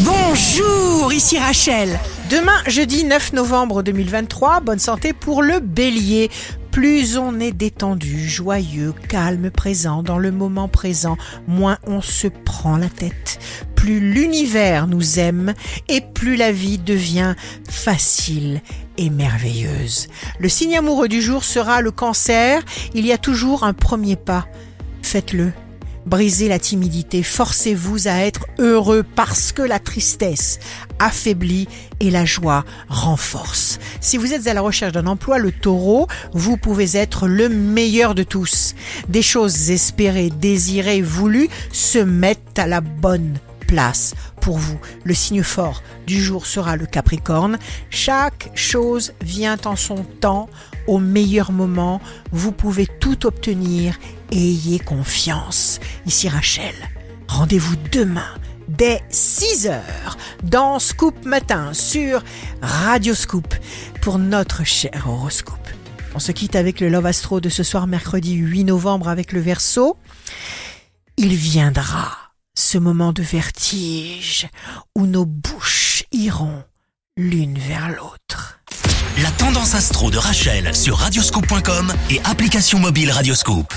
Bonjour, ici Rachel. Demain, jeudi 9 novembre 2023, bonne santé pour le bélier. Plus on est détendu, joyeux, calme, présent, dans le moment présent, moins on se prend la tête. Plus l'univers nous aime et plus la vie devient facile et merveilleuse. Le signe amoureux du jour sera le cancer. Il y a toujours un premier pas. Faites-le. Brisez la timidité, forcez-vous à être heureux parce que la tristesse affaiblit et la joie renforce. Si vous êtes à la recherche d'un emploi, le taureau, vous pouvez être le meilleur de tous. Des choses espérées, désirées, voulues se mettent à la bonne place pour vous. Le signe fort du jour sera le Capricorne. Chaque chose vient en son temps, au meilleur moment. Vous pouvez tout obtenir ayez confiance. Ici Rachel. Rendez-vous demain dès 6 heures dans Scoop Matin sur Radio Scoop pour notre cher horoscope. On se quitte avec le Love Astro de ce soir mercredi 8 novembre avec le Verseau. Il viendra ce moment de vertige où nos bouches l'une vers l'autre. La tendance astro de Rachel sur radioscope.com et application mobile Radioscope.